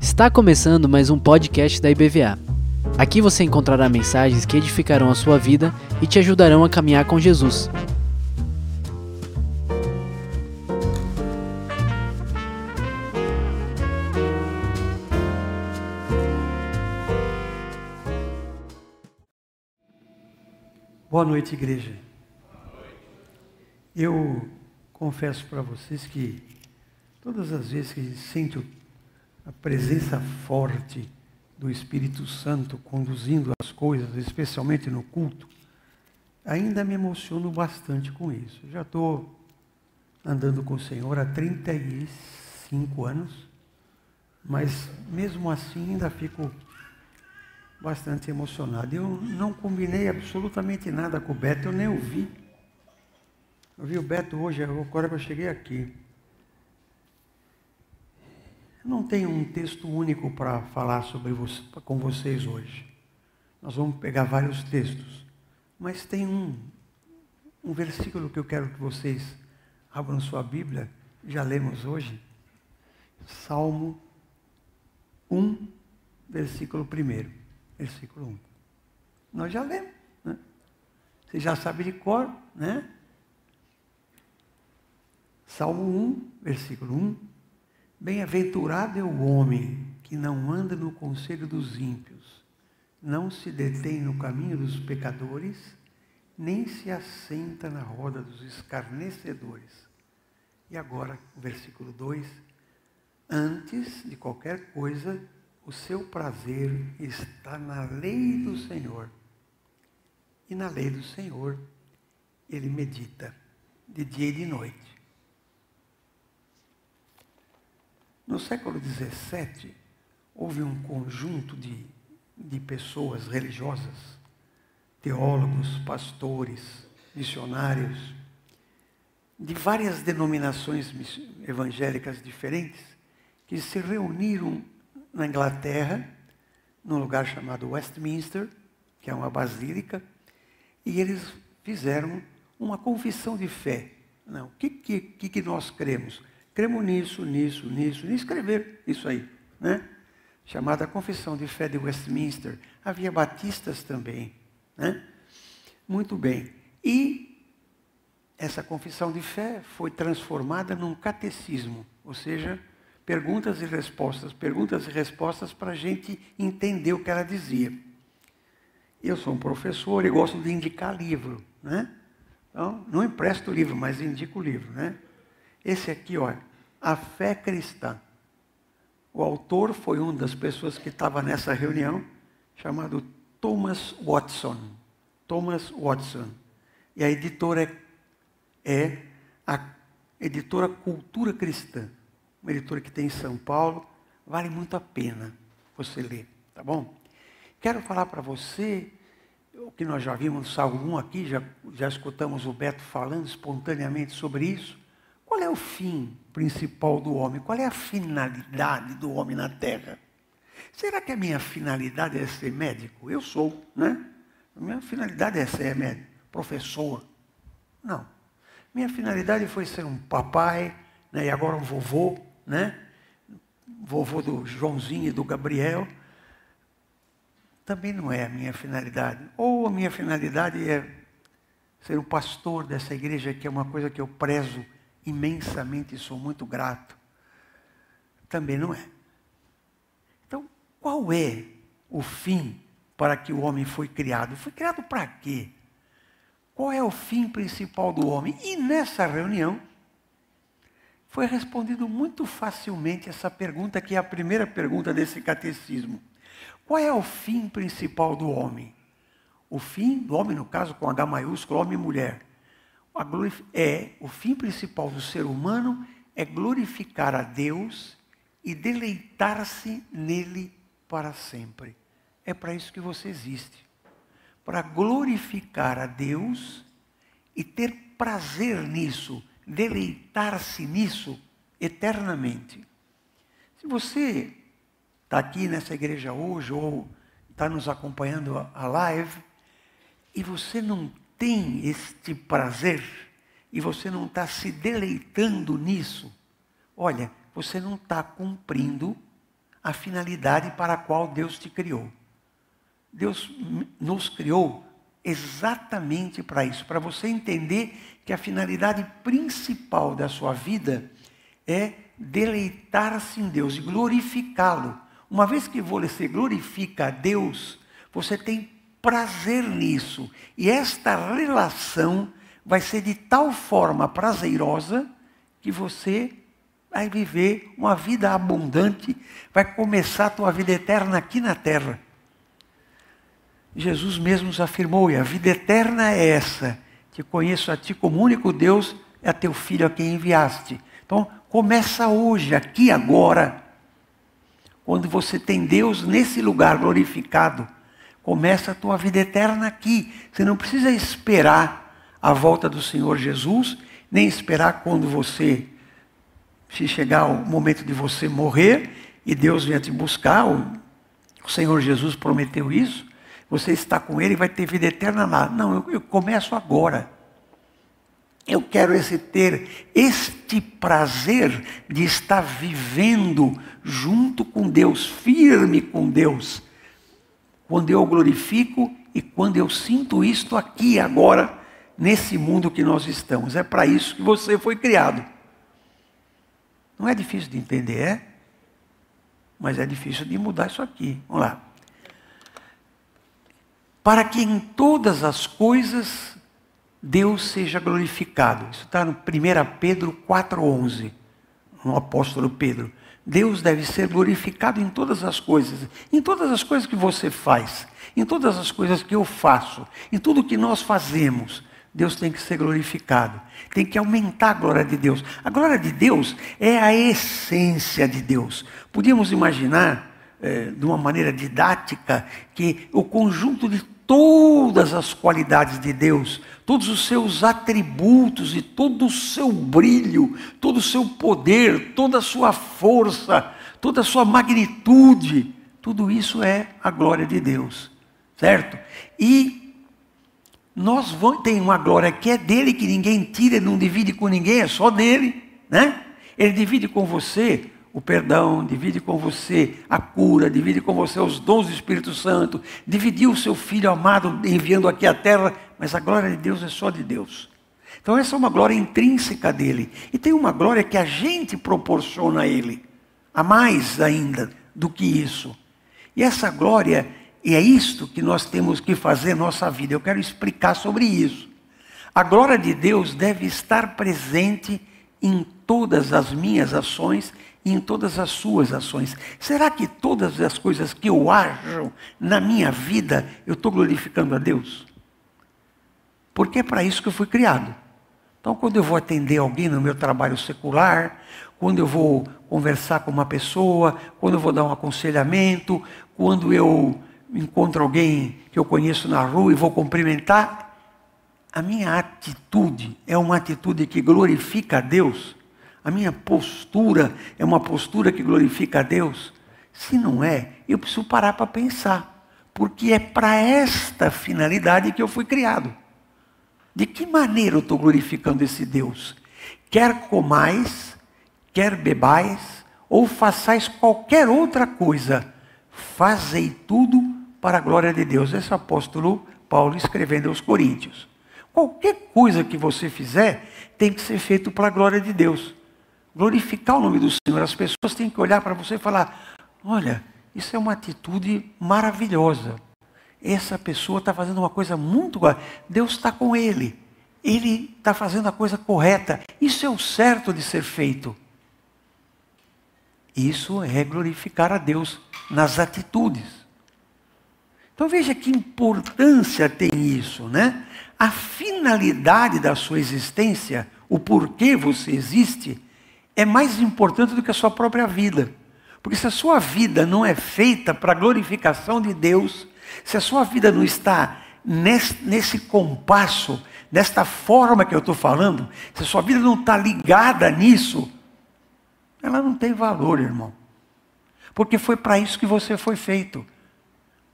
Está começando mais um podcast da IBVA. Aqui você encontrará mensagens que edificarão a sua vida e te ajudarão a caminhar com Jesus. Boa noite, igreja. Eu confesso para vocês que todas as vezes que sinto a presença forte do Espírito Santo conduzindo as coisas, especialmente no culto, ainda me emociono bastante com isso. Já estou andando com o Senhor há 35 anos, mas mesmo assim ainda fico bastante emocionado. Eu não combinei absolutamente nada com o Beto, eu nem ouvi. Eu vi o Beto hoje, agora que eu cheguei aqui. Eu não tenho um texto único para falar sobre você, com vocês hoje. Nós vamos pegar vários textos. Mas tem um, um versículo que eu quero que vocês abram sua Bíblia, já lemos hoje. Salmo 1, versículo 1. Versículo 1. Nós já lemos. Né? Você já sabe de cor, né? Salmo 1, versículo 1. Bem-aventurado é o homem que não anda no conselho dos ímpios, não se detém no caminho dos pecadores, nem se assenta na roda dos escarnecedores. E agora, o versículo 2: Antes de qualquer coisa, o seu prazer está na lei do Senhor. E na lei do Senhor, ele medita de dia e de noite. No século XVII, houve um conjunto de, de pessoas religiosas, teólogos, pastores, missionários, de várias denominações evangélicas diferentes, que se reuniram na Inglaterra, num lugar chamado Westminster, que é uma basílica, e eles fizeram uma confissão de fé. Não, o que, que, que nós cremos? Cremos nisso, nisso, nisso, e escrever isso aí, né? Chamada Confissão de Fé de Westminster. Havia batistas também, né? Muito bem. E essa confissão de fé foi transformada num catecismo, ou seja, perguntas e respostas, perguntas e respostas para a gente entender o que ela dizia. Eu sou um professor e gosto de indicar livro, né? Então, não empresto o livro, mas indico o livro, né? Esse aqui, olha, A Fé Cristã. O autor foi uma das pessoas que estava nessa reunião, chamado Thomas Watson. Thomas Watson. E a editora é a editora Cultura Cristã. Uma editora que tem em São Paulo. Vale muito a pena você ler, tá bom? Quero falar para você o que nós já vimos no Salmo 1 aqui, já, já escutamos o Beto falando espontaneamente sobre isso. Qual é o fim principal do homem? Qual é a finalidade do homem na Terra? Será que a minha finalidade é ser médico? Eu sou, né? A minha finalidade é ser médico, professor. Não. Minha finalidade foi ser um papai, né? e agora um vovô, né? Vovô do Joãozinho e do Gabriel. Também não é a minha finalidade. Ou a minha finalidade é ser o pastor dessa igreja, que é uma coisa que eu prezo imensamente e sou muito grato. Também não é. Então, qual é o fim para que o homem foi criado? Foi criado para quê? Qual é o fim principal do homem? E nessa reunião, foi respondido muito facilmente essa pergunta, que é a primeira pergunta desse catecismo. Qual é o fim principal do homem? O fim do homem, no caso com H maiúsculo, homem e mulher é o fim principal do ser humano é glorificar a Deus e deleitar-se nele para sempre. É para isso que você existe. Para glorificar a Deus e ter prazer nisso, deleitar-se nisso eternamente. Se você está aqui nessa igreja hoje ou está nos acompanhando a live e você não tem este prazer, e você não está se deleitando nisso, olha, você não está cumprindo a finalidade para a qual Deus te criou. Deus nos criou exatamente para isso, para você entender que a finalidade principal da sua vida é deleitar-se em Deus e glorificá-lo. Uma vez que você glorifica a Deus, você tem prazer nisso. E esta relação vai ser de tal forma prazerosa que você vai viver uma vida abundante, vai começar a tua vida eterna aqui na terra. Jesus mesmo nos afirmou, e a vida eterna é essa, que conheço a ti como único Deus, é a teu filho a quem enviaste. Então, começa hoje, aqui agora, quando você tem Deus nesse lugar glorificado, começa a tua vida eterna aqui. Você não precisa esperar a volta do Senhor Jesus, nem esperar quando você, se chegar o momento de você morrer e Deus venha te buscar, o Senhor Jesus prometeu isso, você está com Ele e vai ter vida eterna lá. Não, eu, eu começo agora. Eu quero esse ter este prazer de estar vivendo junto com Deus, firme com Deus quando eu glorifico e quando eu sinto isto aqui agora, nesse mundo que nós estamos. É para isso que você foi criado. Não é difícil de entender, é? Mas é difícil de mudar isso aqui. Vamos lá. Para que em todas as coisas Deus seja glorificado. Isso está no 1 Pedro 4,11, no apóstolo Pedro. Deus deve ser glorificado em todas as coisas, em todas as coisas que você faz, em todas as coisas que eu faço, em tudo que nós fazemos. Deus tem que ser glorificado, tem que aumentar a glória de Deus. A glória de Deus é a essência de Deus. Podíamos imaginar, é, de uma maneira didática, que o conjunto de todas as qualidades de Deus, todos os seus atributos e todo o seu brilho, todo o seu poder, toda a sua força, toda a sua magnitude, tudo isso é a glória de Deus, certo? E nós vamos, tem uma glória que é dele, que ninguém tira, não divide com ninguém, é só dele, né? Ele divide com você o perdão, divide com você a cura, divide com você os dons do Espírito Santo, dividiu o seu Filho amado enviando aqui à terra, mas a glória de Deus é só de Deus. Então essa é uma glória intrínseca dele. E tem uma glória que a gente proporciona a ele, a mais ainda do que isso. E essa glória, e é isto que nós temos que fazer nossa vida. Eu quero explicar sobre isso. A glória de Deus deve estar presente em todas as minhas ações e em todas as suas ações. Será que todas as coisas que eu ajo na minha vida, eu estou glorificando a Deus? Porque é para isso que eu fui criado. Então, quando eu vou atender alguém no meu trabalho secular, quando eu vou conversar com uma pessoa, quando eu vou dar um aconselhamento, quando eu encontro alguém que eu conheço na rua e vou cumprimentar, a minha atitude é uma atitude que glorifica a Deus a minha postura é uma postura que glorifica a Deus? Se não é, eu preciso parar para pensar, porque é para esta finalidade que eu fui criado. De que maneira eu estou glorificando esse Deus? Quer comais, quer bebais, ou façais qualquer outra coisa, fazei tudo para a glória de Deus. Esse é o apóstolo Paulo escrevendo aos Coríntios. Qualquer coisa que você fizer tem que ser feito para a glória de Deus glorificar o nome do Senhor. As pessoas têm que olhar para você e falar: olha, isso é uma atitude maravilhosa. Essa pessoa está fazendo uma coisa muito. Deus está com ele. Ele está fazendo a coisa correta. Isso é o certo de ser feito. Isso é glorificar a Deus nas atitudes. Então veja que importância tem isso, né? A finalidade da sua existência, o porquê você existe, é mais importante do que a sua própria vida. Porque se a sua vida não é feita para a glorificação de Deus, se a sua vida não está nesse, nesse compasso, desta forma que eu estou falando, se a sua vida não está ligada nisso, ela não tem valor, irmão. Porque foi para isso que você foi feito.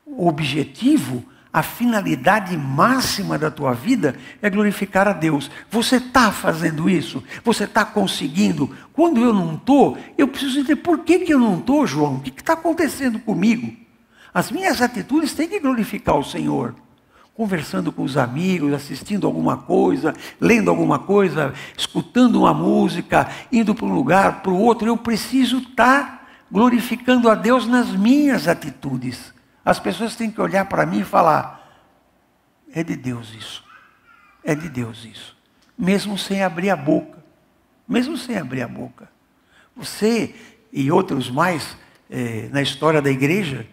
O objetivo, a finalidade máxima da tua vida é glorificar a Deus. Você está fazendo isso? Você está conseguindo? Quando eu não estou, eu preciso entender por que, que eu não estou, João? O que está acontecendo comigo? As minhas atitudes têm que glorificar o Senhor. Conversando com os amigos, assistindo alguma coisa, lendo alguma coisa, escutando uma música, indo para um lugar, para o outro, eu preciso estar tá glorificando a Deus nas minhas atitudes. As pessoas têm que olhar para mim e falar: é de Deus isso. É de Deus isso. Mesmo sem abrir a boca. Mesmo sem abrir a boca. Você e outros mais eh, na história da igreja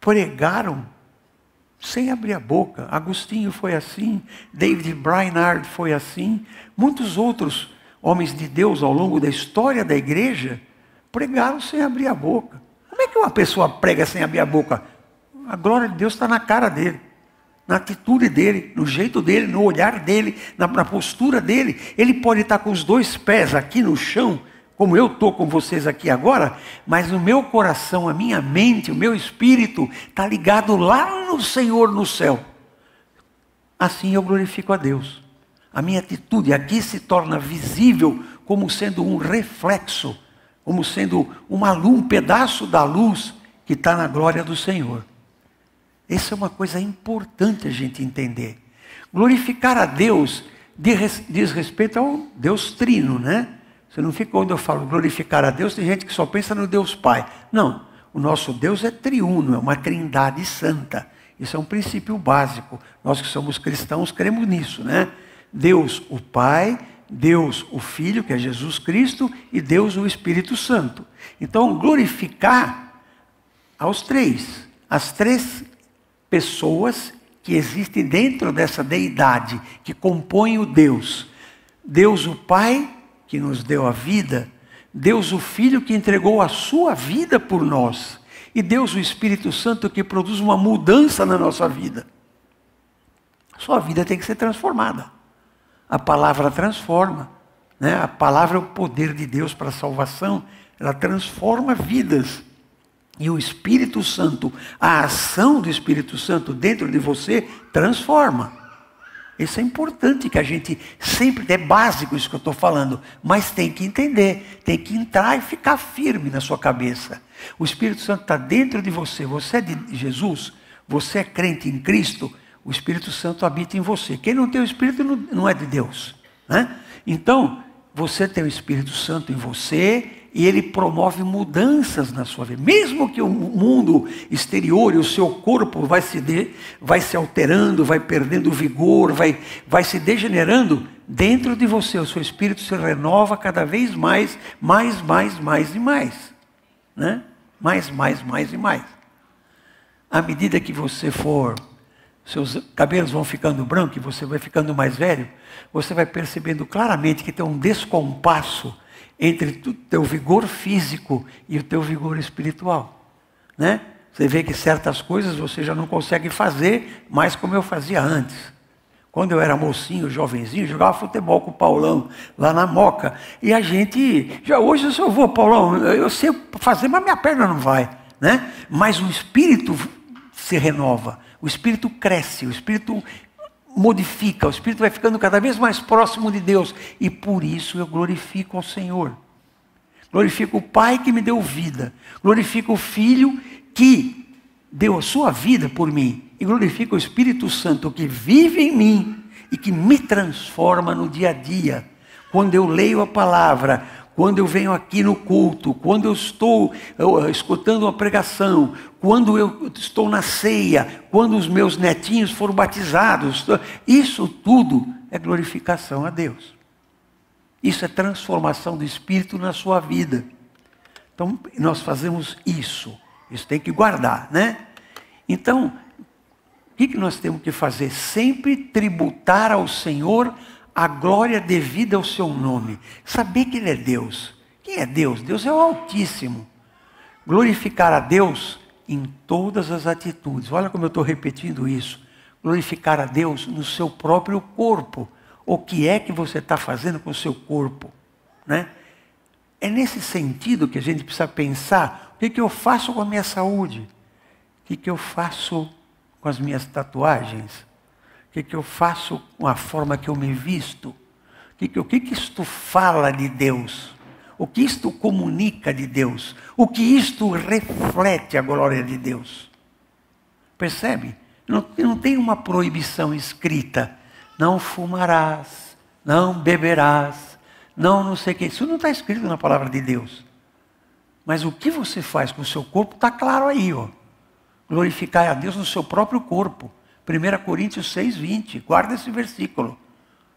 pregaram sem abrir a boca. Agostinho foi assim, David Brainerd foi assim, muitos outros homens de Deus ao longo da história da igreja pregaram sem abrir a boca. É que uma pessoa prega sem abrir a boca? A glória de Deus está na cara dele, na atitude dele, no jeito dele, no olhar dele, na, na postura dele. Ele pode estar com os dois pés aqui no chão, como eu estou com vocês aqui agora, mas o meu coração, a minha mente, o meu espírito está ligado lá no Senhor no céu. Assim eu glorifico a Deus. A minha atitude aqui se torna visível como sendo um reflexo como sendo uma luz, um pedaço da luz que está na glória do Senhor. Essa é uma coisa importante a gente entender. Glorificar a Deus diz respeito ao Deus trino, né? Você não fica onde eu falo glorificar a Deus, tem gente que só pensa no Deus Pai. Não, o nosso Deus é triuno, é uma trindade santa. Isso é um princípio básico. Nós que somos cristãos cremos nisso, né? Deus, o Pai, Deus o Filho, que é Jesus Cristo, e Deus o Espírito Santo. Então, glorificar aos três, as três pessoas que existem dentro dessa deidade, que compõem o Deus. Deus o Pai, que nos deu a vida, Deus o Filho, que entregou a sua vida por nós, e Deus o Espírito Santo, que produz uma mudança na nossa vida. Sua vida tem que ser transformada. A palavra transforma. Né? A palavra é o poder de Deus para a salvação. Ela transforma vidas. E o Espírito Santo, a ação do Espírito Santo dentro de você, transforma. Isso é importante que a gente sempre, é básico isso que eu estou falando, mas tem que entender, tem que entrar e ficar firme na sua cabeça. O Espírito Santo está dentro de você, você é de Jesus, você é crente em Cristo, o Espírito Santo habita em você. Quem não tem o Espírito não, é de Deus. Né? Então, você tem o Espírito Santo em você e ele promove mudanças na sua vida. Mesmo que o mundo exterior e o seu corpo vai se, de, vai se alterando, vai perdendo vigor, vai, vai se degenerando, dentro de você o seu espírito se renova cada vez mais, mais, mais, mais e mais. Né? Mais, mais, mais e mais. À medida que você for seus cabelos vão ficando brancos e você vai ficando mais velho, você vai percebendo claramente que tem um descompasso entre o teu vigor físico e o teu vigor espiritual. Né? Você vê que certas coisas você já não consegue fazer mais como eu fazia antes. Quando eu era mocinho, jovenzinho, jogava futebol com o Paulão lá na Moca. E a gente, já hoje eu vou, Paulão, eu sei fazer, mas minha perna não vai. Né? Mas o espírito se renova. O espírito cresce, o espírito modifica, o espírito vai ficando cada vez mais próximo de Deus. E por isso eu glorifico ao Senhor. Glorifico o Pai que me deu vida. Glorifico o Filho que deu a sua vida por mim. E glorifico o Espírito Santo que vive em mim e que me transforma no dia a dia. Quando eu leio a palavra, quando eu venho aqui no culto, quando eu estou eu, escutando uma pregação, quando eu estou na ceia, quando os meus netinhos foram batizados, isso tudo é glorificação a Deus. Isso é transformação do Espírito na sua vida. Então, nós fazemos isso. Isso tem que guardar, né? Então, o que nós temos que fazer? Sempre tributar ao Senhor a glória devida ao seu nome. Saber que Ele é Deus. Quem é Deus? Deus é o Altíssimo. Glorificar a Deus em todas as atitudes. Olha como eu estou repetindo isso. Glorificar a Deus no seu próprio corpo. O que é que você está fazendo com o seu corpo? Né? É nesse sentido que a gente precisa pensar: o que, que eu faço com a minha saúde? O que, que eu faço com as minhas tatuagens? Que, que eu faço com a forma que eu me visto? O que, que, o que, que isto fala de Deus? O que isto comunica de Deus? O que isto reflete a glória de Deus? Percebe? Não, não tem uma proibição escrita. Não fumarás, não beberás, não não sei o que. Isso não está escrito na palavra de Deus. Mas o que você faz com o seu corpo está claro aí, ó. Glorificar a Deus no seu próprio corpo. 1 Coríntios 6, 20. Guarda esse versículo.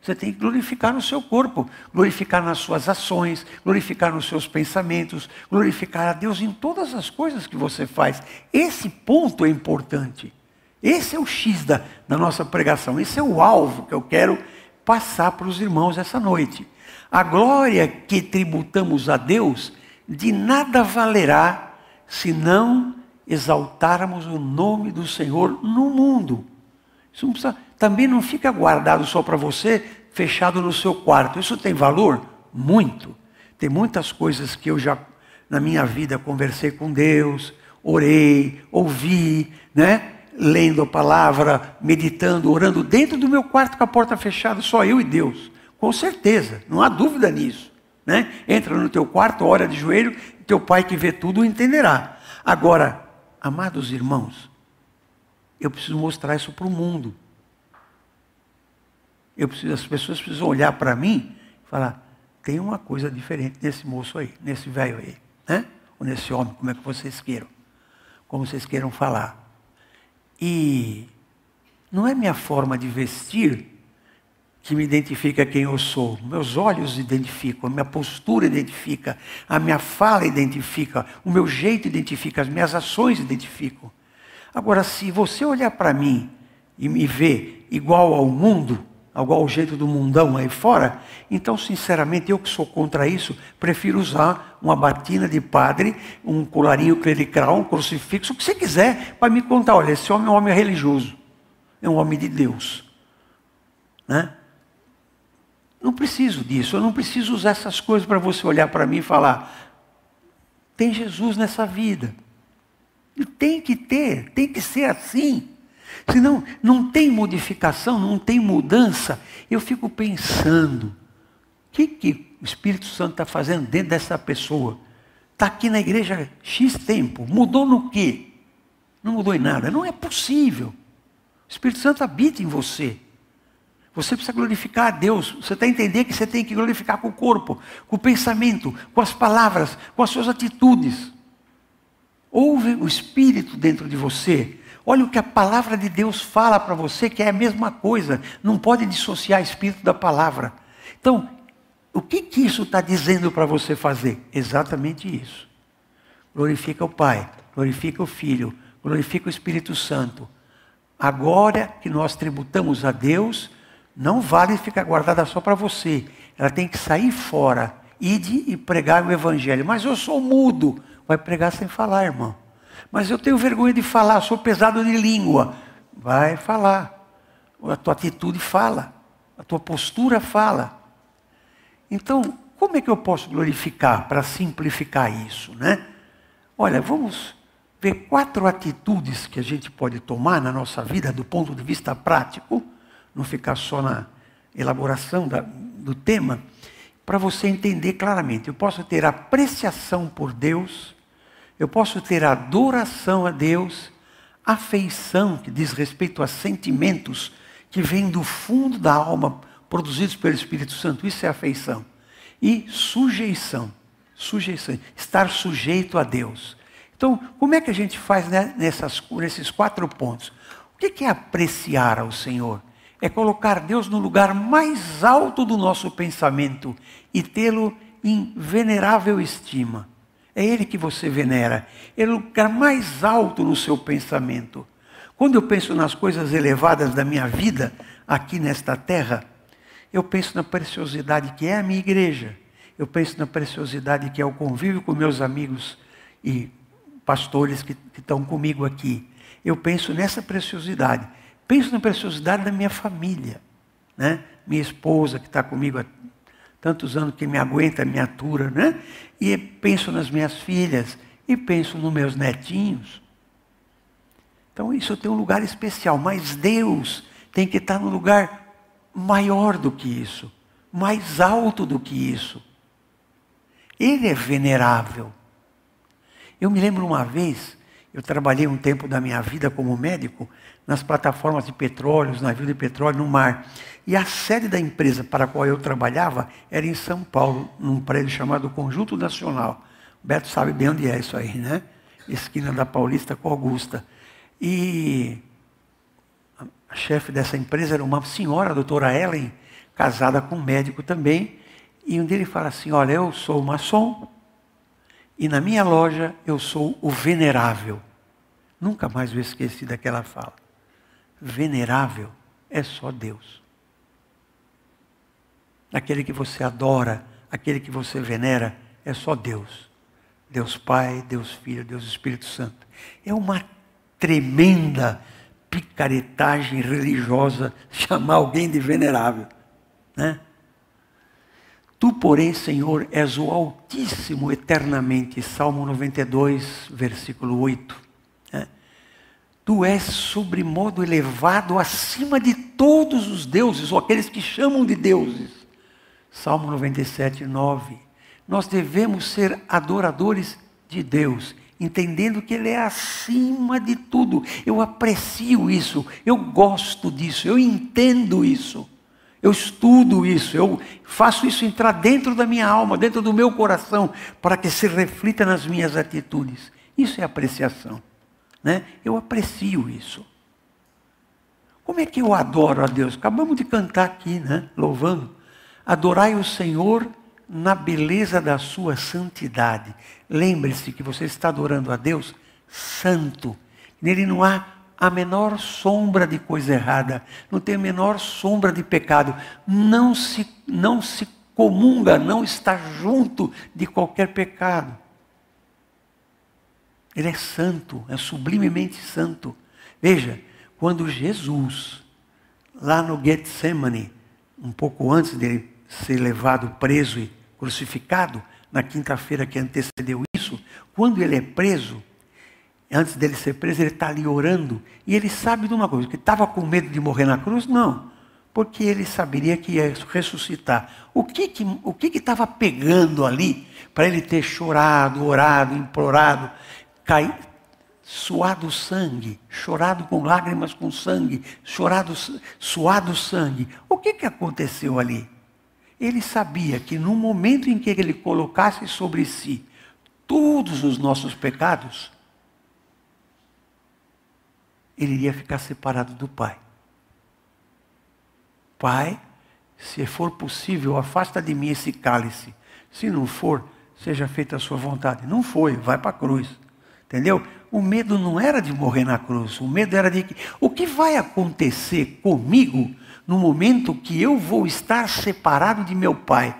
Você tem que glorificar no seu corpo, glorificar nas suas ações, glorificar nos seus pensamentos, glorificar a Deus em todas as coisas que você faz. Esse ponto é importante. Esse é o X da, da nossa pregação. Esse é o alvo que eu quero passar para os irmãos essa noite. A glória que tributamos a Deus de nada valerá se não exaltarmos o nome do Senhor no mundo. Isso não precisa, também não fica guardado só para você, fechado no seu quarto. Isso tem valor? Muito. Tem muitas coisas que eu já, na minha vida, conversei com Deus, orei, ouvi, né? lendo a palavra, meditando, orando dentro do meu quarto com a porta fechada, só eu e Deus. Com certeza, não há dúvida nisso. Né? Entra no teu quarto, ora de joelho, teu pai que vê tudo entenderá. Agora, amados irmãos, eu preciso mostrar isso para o mundo. Eu preciso, as pessoas precisam olhar para mim e falar: tem uma coisa diferente nesse moço aí, nesse velho aí, né? ou nesse homem, como é que vocês queiram, como vocês queiram falar. E não é minha forma de vestir que me identifica quem eu sou. Meus olhos identificam, a minha postura identifica, a minha fala identifica, o meu jeito identifica, as minhas ações identificam. Agora, se você olhar para mim e me ver igual ao mundo, igual ao jeito do mundão aí fora, então, sinceramente, eu que sou contra isso, prefiro usar uma batina de padre, um colarinho clerical, um crucifixo, o que você quiser, para me contar, olha, esse homem é um homem religioso, é um homem de Deus. Né? Não preciso disso, eu não preciso usar essas coisas para você olhar para mim e falar: tem Jesus nessa vida. Tem que ter, tem que ser assim. Senão, não tem modificação, não tem mudança. Eu fico pensando: o que, que o Espírito Santo está fazendo dentro dessa pessoa? Está aqui na igreja X tempo, mudou no quê? Não mudou em nada, não é possível. O Espírito Santo habita em você. Você precisa glorificar a Deus. Você que entender que você tem que glorificar com o corpo, com o pensamento, com as palavras, com as suas atitudes. Ouve o Espírito dentro de você. Olha o que a palavra de Deus fala para você, que é a mesma coisa. Não pode dissociar Espírito da palavra. Então, o que, que isso está dizendo para você fazer? Exatamente isso. Glorifica o Pai, glorifica o Filho, glorifica o Espírito Santo. Agora que nós tributamos a Deus, não vale ficar guardada só para você. Ela tem que sair fora. Ide e pregar o evangelho. Mas eu sou mudo. Vai pregar sem falar, irmão. Mas eu tenho vergonha de falar, sou pesado de língua. Vai falar. A tua atitude fala. A tua postura fala. Então, como é que eu posso glorificar para simplificar isso, né? Olha, vamos ver quatro atitudes que a gente pode tomar na nossa vida do ponto de vista prático não ficar só na elaboração da, do tema, para você entender claramente. Eu posso ter apreciação por Deus, eu posso ter adoração a Deus, afeição, que diz respeito a sentimentos que vêm do fundo da alma, produzidos pelo Espírito Santo, isso é afeição. E sujeição, sujeição, estar sujeito a Deus. Então, como é que a gente faz né, nessas, nesses quatro pontos? O que é apreciar ao Senhor? é colocar Deus no lugar mais alto do nosso pensamento e tê-lo em venerável estima. É Ele que você venera, é o lugar mais alto no seu pensamento. Quando eu penso nas coisas elevadas da minha vida aqui nesta terra, eu penso na preciosidade que é a minha igreja, eu penso na preciosidade que é o convívio com meus amigos e pastores que, que estão comigo aqui. Eu penso nessa preciosidade. Penso na preciosidade da minha família. Né? Minha esposa que está comigo tantos anos, que me aguenta, me atura. Né? E penso nas minhas filhas. E penso nos meus netinhos. Então isso tem um lugar especial, mas Deus tem que estar no lugar maior do que isso, mais alto do que isso. Ele é venerável. Eu me lembro uma vez, eu trabalhei um tempo da minha vida como médico nas plataformas de petróleo, os navios de petróleo no mar. E a sede da empresa para a qual eu trabalhava era em São Paulo, num prédio chamado Conjunto Nacional. O Beto sabe bem onde é isso aí, né? Esquina da Paulista com Augusta. E a chefe dessa empresa era uma senhora, a doutora Ellen, casada com um médico também. E um dele fala assim: Olha, eu sou maçom e na minha loja eu sou o venerável. Nunca mais vou esquecer daquela fala. Venerável é só Deus. Aquele que você adora, aquele que você venera, é só Deus. Deus Pai, Deus Filho, Deus Espírito Santo. É uma tremenda picaretagem religiosa chamar alguém de venerável. Né? Tu, porém, Senhor, és o Altíssimo eternamente. Salmo 92, versículo 8. Tu és sobremodo elevado acima de todos os deuses, ou aqueles que chamam de deuses. Salmo 97, 9. Nós devemos ser adoradores de Deus, entendendo que Ele é acima de tudo. Eu aprecio isso, eu gosto disso, eu entendo isso. Eu estudo isso, eu faço isso entrar dentro da minha alma, dentro do meu coração, para que se reflita nas minhas atitudes. Isso é apreciação. Né? Eu aprecio isso. Como é que eu adoro a Deus? Acabamos de cantar aqui, né? louvando. Adorai o Senhor na beleza da sua santidade. Lembre-se que você está adorando a Deus santo. Nele não há a menor sombra de coisa errada, não tem a menor sombra de pecado, não se, não se comunga, não está junto de qualquer pecado. Ele é santo, é sublimemente santo. Veja, quando Jesus, lá no Getsemane, um pouco antes dele ser levado preso e crucificado, na quinta-feira que antecedeu isso, quando ele é preso, antes dele ser preso, ele está ali orando, e ele sabe de uma coisa, que estava com medo de morrer na cruz? Não, porque ele saberia que ia ressuscitar. O que que o que estava pegando ali para ele ter chorado, orado, implorado, cair, suado sangue, chorado com lágrimas com sangue, chorado, suado sangue. O que que aconteceu ali? Ele sabia que no momento em que ele colocasse sobre si todos os nossos pecados, ele iria ficar separado do Pai. Pai, se for possível, afasta de mim esse cálice. Se não for, seja feita a sua vontade. Não foi, vai para a cruz. Entendeu? O medo não era de morrer na cruz, o medo era de que o que vai acontecer comigo no momento que eu vou estar separado de meu Pai.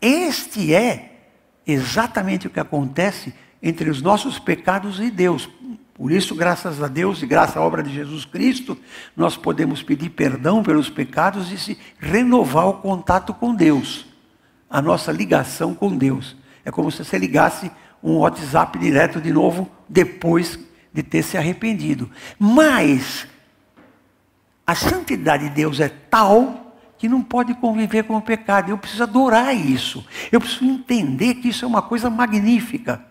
Este é exatamente o que acontece entre os nossos pecados e Deus. Por isso, graças a Deus e graças à obra de Jesus Cristo, nós podemos pedir perdão pelos pecados e se renovar o contato com Deus, a nossa ligação com Deus. É como se você ligasse um WhatsApp direto de novo depois de ter se arrependido. Mas a santidade de Deus é tal que não pode conviver com o pecado. Eu preciso adorar isso. Eu preciso entender que isso é uma coisa magnífica.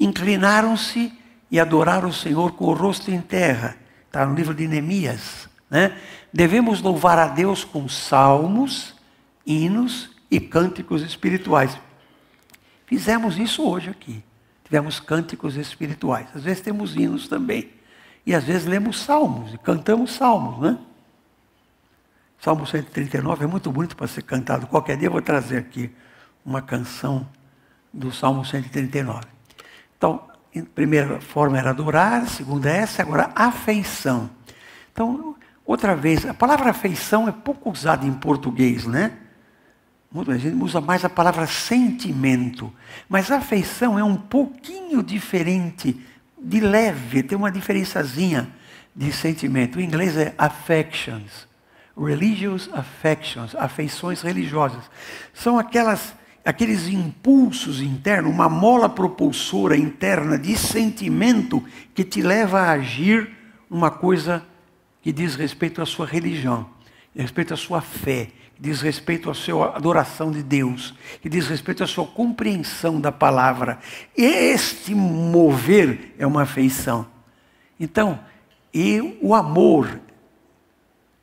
Inclinaram-se e adorar o Senhor com o rosto em terra. Está no livro de Neemias. Né? Devemos louvar a Deus com salmos, hinos e cânticos espirituais. Fizemos isso hoje aqui. Tivemos cânticos espirituais. Às vezes temos hinos também. E às vezes lemos salmos e cantamos salmos, né? Salmo 139 é muito bonito para ser cantado. Qualquer dia eu vou trazer aqui uma canção do Salmo 139. Então, primeira forma era adorar, segunda é essa, agora afeição. Então, outra vez, a palavra afeição é pouco usada em português, né? A gente usa mais a palavra sentimento. Mas afeição é um pouquinho diferente, de leve, tem uma diferençazinha de sentimento. O inglês é affections. Religious affections, afeições religiosas. São aquelas aqueles impulsos internos, uma mola propulsora interna de sentimento que te leva a agir uma coisa que diz respeito à sua religião, respeito à sua fé, diz respeito à sua adoração de Deus, que diz respeito à sua compreensão da palavra. Este mover é uma afeição. Então, e o amor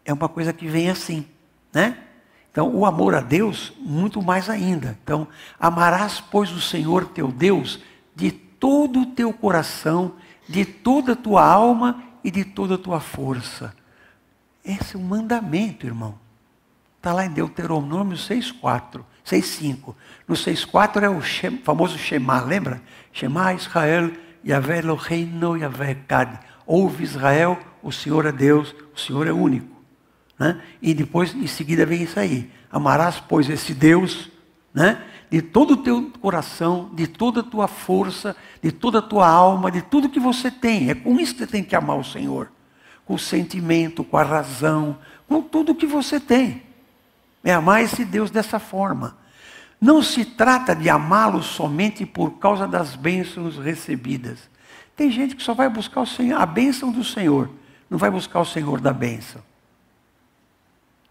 é uma coisa que vem assim, né? Então, o amor a Deus, muito mais ainda. Então, amarás, pois, o Senhor teu Deus de todo o teu coração, de toda a tua alma e de toda a tua força. Esse é um mandamento, irmão. Está lá em Deuteronômio 6,4, 6,5. No 6,4 é o famoso Shema, lembra? Shema Israel, Yahvé Eloheinu, Yahvé Kad. Ouve Israel, o Senhor é Deus, o Senhor é único. Né? E depois, em seguida, vem isso aí. Amarás, pois, esse Deus, né? de todo o teu coração, de toda a tua força, de toda a tua alma, de tudo que você tem. É com isso que você tem que amar o Senhor. Com o sentimento, com a razão, com tudo que você tem. É amar esse Deus dessa forma. Não se trata de amá-lo somente por causa das bênçãos recebidas. Tem gente que só vai buscar Senhor, a bênção do Senhor, não vai buscar o Senhor da bênção.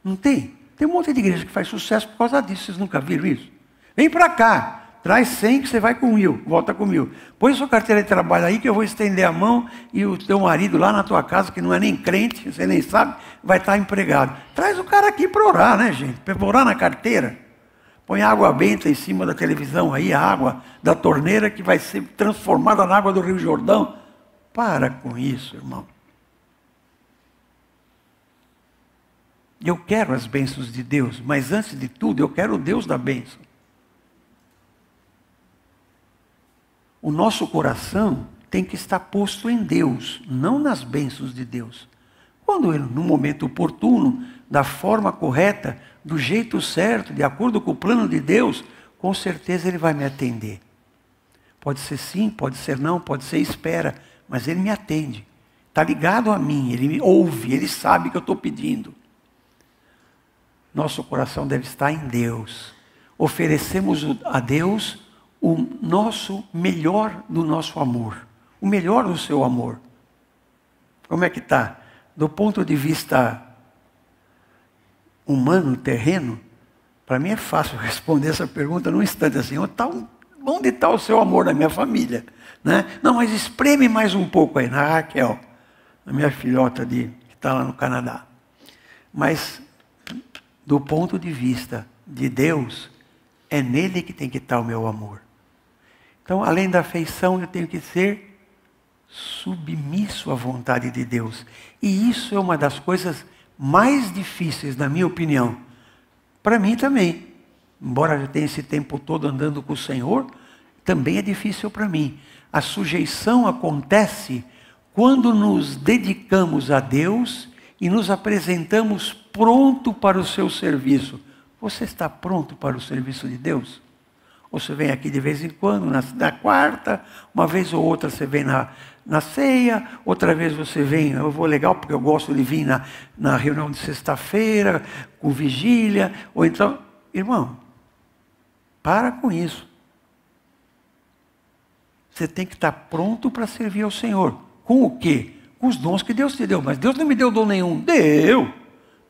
Não tem? Tem um monte de igreja que faz sucesso por causa disso. Vocês nunca viram isso? Vem para cá. Traz 100 que você vai com mil. Volta com mil. Põe sua carteira de trabalho aí que eu vou estender a mão e o teu marido lá na tua casa, que não é nem crente, você nem sabe, vai estar empregado. Traz o cara aqui para orar, né, gente? Para orar na carteira. Põe água benta em cima da televisão aí, a água da torneira que vai ser transformada na água do Rio Jordão. Para com isso, irmão. Eu quero as bênçãos de Deus, mas antes de tudo, eu quero o Deus da bênção. O nosso coração tem que estar posto em Deus, não nas bênçãos de Deus. Quando ele, no momento oportuno, da forma correta, do jeito certo, de acordo com o plano de Deus, com certeza ele vai me atender. Pode ser sim, pode ser não, pode ser espera, mas ele me atende. Está ligado a mim, ele me ouve, ele sabe que eu estou pedindo. Nosso coração deve estar em Deus. Oferecemos a Deus o nosso melhor do nosso amor, o melhor do seu amor. Como é que está? Do ponto de vista humano, terreno, para mim é fácil responder essa pergunta num instante assim. Onde está o seu amor na minha família? Né? Não, mas espreme mais um pouco aí, na Raquel, a minha filhota de, que está lá no Canadá. Mas do ponto de vista de Deus, é nele que tem que estar o meu amor. Então, além da afeição, eu tenho que ser submisso à vontade de Deus. E isso é uma das coisas mais difíceis, na minha opinião. Para mim também. Embora eu tenha esse tempo todo andando com o Senhor, também é difícil para mim. A sujeição acontece quando nos dedicamos a Deus e nos apresentamos pronto para o seu serviço. Você está pronto para o serviço de Deus? Você vem aqui de vez em quando, na, na quarta, uma vez ou outra você vem na, na ceia, outra vez você vem, eu vou legal porque eu gosto de vir na, na reunião de sexta-feira, com vigília, ou então, irmão, para com isso. Você tem que estar pronto para servir ao Senhor. Com o quê? Com os dons que Deus te deu. Mas Deus não me deu dom nenhum. Deu.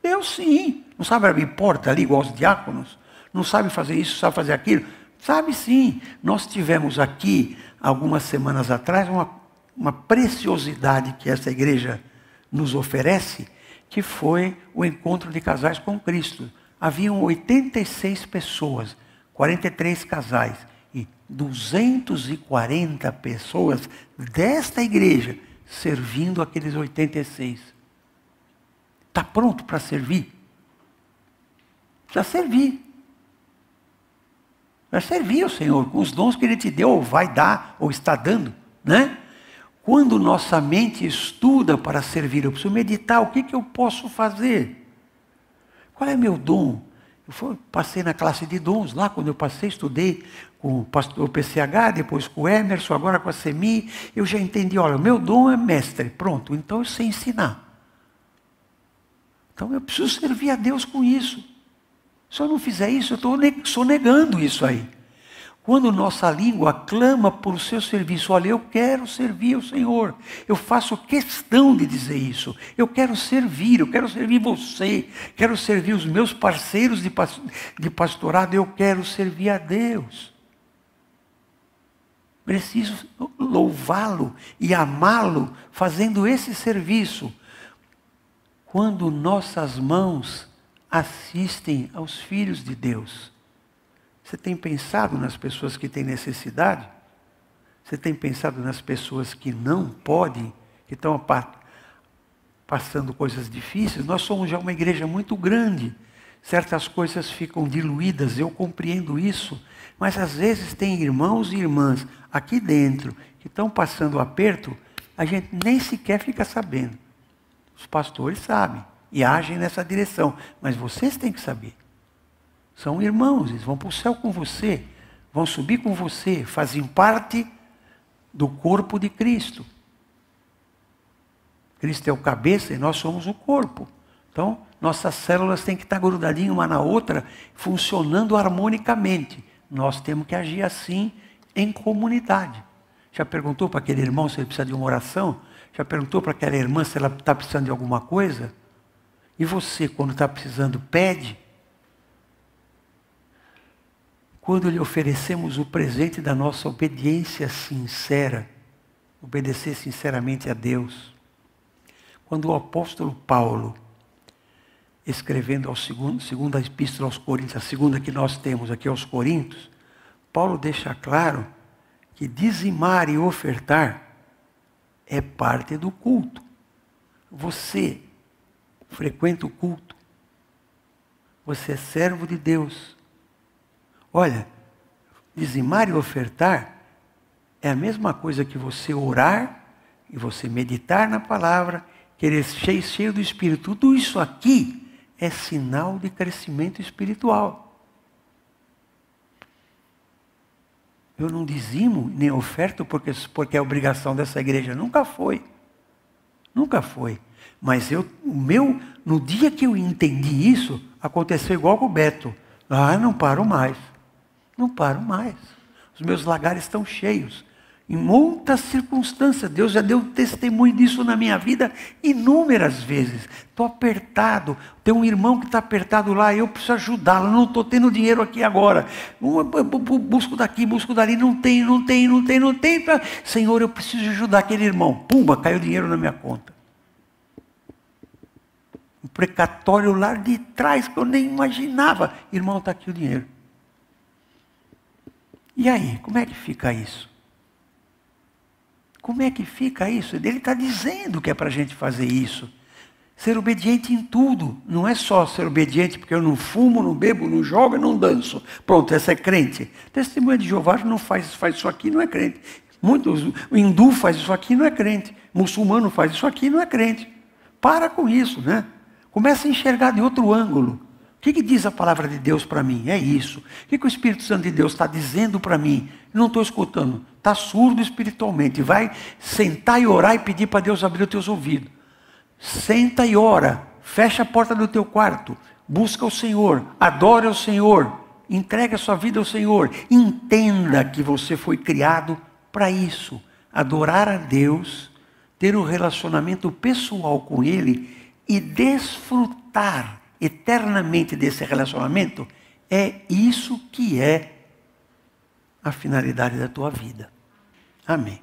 Eu sim. Não sabe abrir porta ali, igual os diáconos? Não sabe fazer isso, sabe fazer aquilo? Sabe sim. Nós tivemos aqui, algumas semanas atrás, uma, uma preciosidade que essa igreja nos oferece, que foi o encontro de casais com Cristo. Haviam 86 pessoas, 43 casais e 240 pessoas desta igreja servindo aqueles 86. Está pronto para servir? Precisa servir. Vai servir ao Senhor com os dons que Ele te deu, ou vai dar, ou está dando, né? Quando nossa mente estuda para servir, eu preciso meditar, o que, que eu posso fazer? Qual é meu dom? Eu fui, passei na classe de dons, lá quando eu passei, estudei com o pastor PCH, depois com o Emerson, agora com a SEMI, eu já entendi, olha, o meu dom é mestre, pronto, então eu sei ensinar. Então eu preciso servir a Deus com isso. Se eu não fizer isso, eu estou sonegando isso aí. Quando nossa língua clama por seu serviço, olha, eu quero servir o Senhor, eu faço questão de dizer isso, eu quero servir, eu quero servir você, quero servir os meus parceiros de pastorado, eu quero servir a Deus. Preciso louvá-lo e amá-lo fazendo esse serviço. Quando nossas mãos assistem aos filhos de Deus. Você tem pensado nas pessoas que têm necessidade? Você tem pensado nas pessoas que não podem, que estão passando coisas difíceis? Nós somos já uma igreja muito grande. Certas coisas ficam diluídas, eu compreendo isso. Mas às vezes tem irmãos e irmãs aqui dentro que estão passando aperto, a gente nem sequer fica sabendo. Os pastores sabem e agem nessa direção, mas vocês têm que saber. São irmãos, eles vão para o céu com você, vão subir com você, fazem parte do corpo de Cristo. Cristo é o cabeça e nós somos o corpo. Então, nossas células têm que estar grudadinhas uma na outra, funcionando harmonicamente. Nós temos que agir assim em comunidade. Já perguntou para aquele irmão se ele precisa de uma oração? Já perguntou para aquela irmã se ela está precisando de alguma coisa? E você, quando está precisando, pede? quando lhe oferecemos o presente da nossa obediência sincera, obedecer sinceramente a Deus. Quando o apóstolo Paulo, escrevendo ao segundo, segunda epístola aos Coríntios, a segunda que nós temos aqui aos Coríntios, Paulo deixa claro que dizimar e ofertar é parte do culto. Você frequenta o culto. Você é servo de Deus. Olha, dizimar e ofertar é a mesma coisa que você orar e você meditar na palavra, querer cheio, cheio do Espírito. Tudo isso aqui é sinal de crescimento espiritual. Eu não dizimo nem oferto porque, porque é obrigação dessa igreja. Nunca foi. Nunca foi. Mas eu, o meu, no dia que eu entendi isso, aconteceu igual com o Beto. Ah, não paro mais. Não paro mais. Os meus lagares estão cheios. Em muitas circunstâncias, Deus já deu testemunho disso na minha vida inúmeras vezes. Estou apertado, tem um irmão que está apertado lá, eu preciso ajudá-lo, não estou tendo dinheiro aqui agora. Busco daqui, busco dali, não tem, não tem, não tem, não tem. Senhor, eu preciso ajudar aquele irmão. Pumba, caiu dinheiro na minha conta. Um precatório lá de trás que eu nem imaginava. Irmão, está aqui o dinheiro. E aí, como é que fica isso? Como é que fica isso? Ele está dizendo que é para a gente fazer isso. Ser obediente em tudo. Não é só ser obediente porque eu não fumo, não bebo, não jogo, não danço. Pronto, essa é crente. Testemunha de Jeová não faz, faz isso aqui, não é crente. Muitos, o hindu faz isso aqui, não é crente. O muçulmano faz isso aqui, não é crente. Para com isso, né? Começa a enxergar de outro ângulo. O que, que, diz a palavra de Deus para mim? É isso. O que, que o Espírito Santo de Deus está dizendo para mim? não estou escutando. Está surdo espiritualmente. Vai sentar e orar e pedir para Deus abrir os teus ouvidos. Senta e ora. Fecha a porta do teu quarto. Busca o Senhor. Adora o Senhor. Entrega a sua vida ao Senhor. Entenda que você foi criado para isso. Adorar a Deus, ter um relacionamento pessoal com Ele e desfrutar eternamente desse relacionamento, é isso que é a finalidade da tua vida. Amém.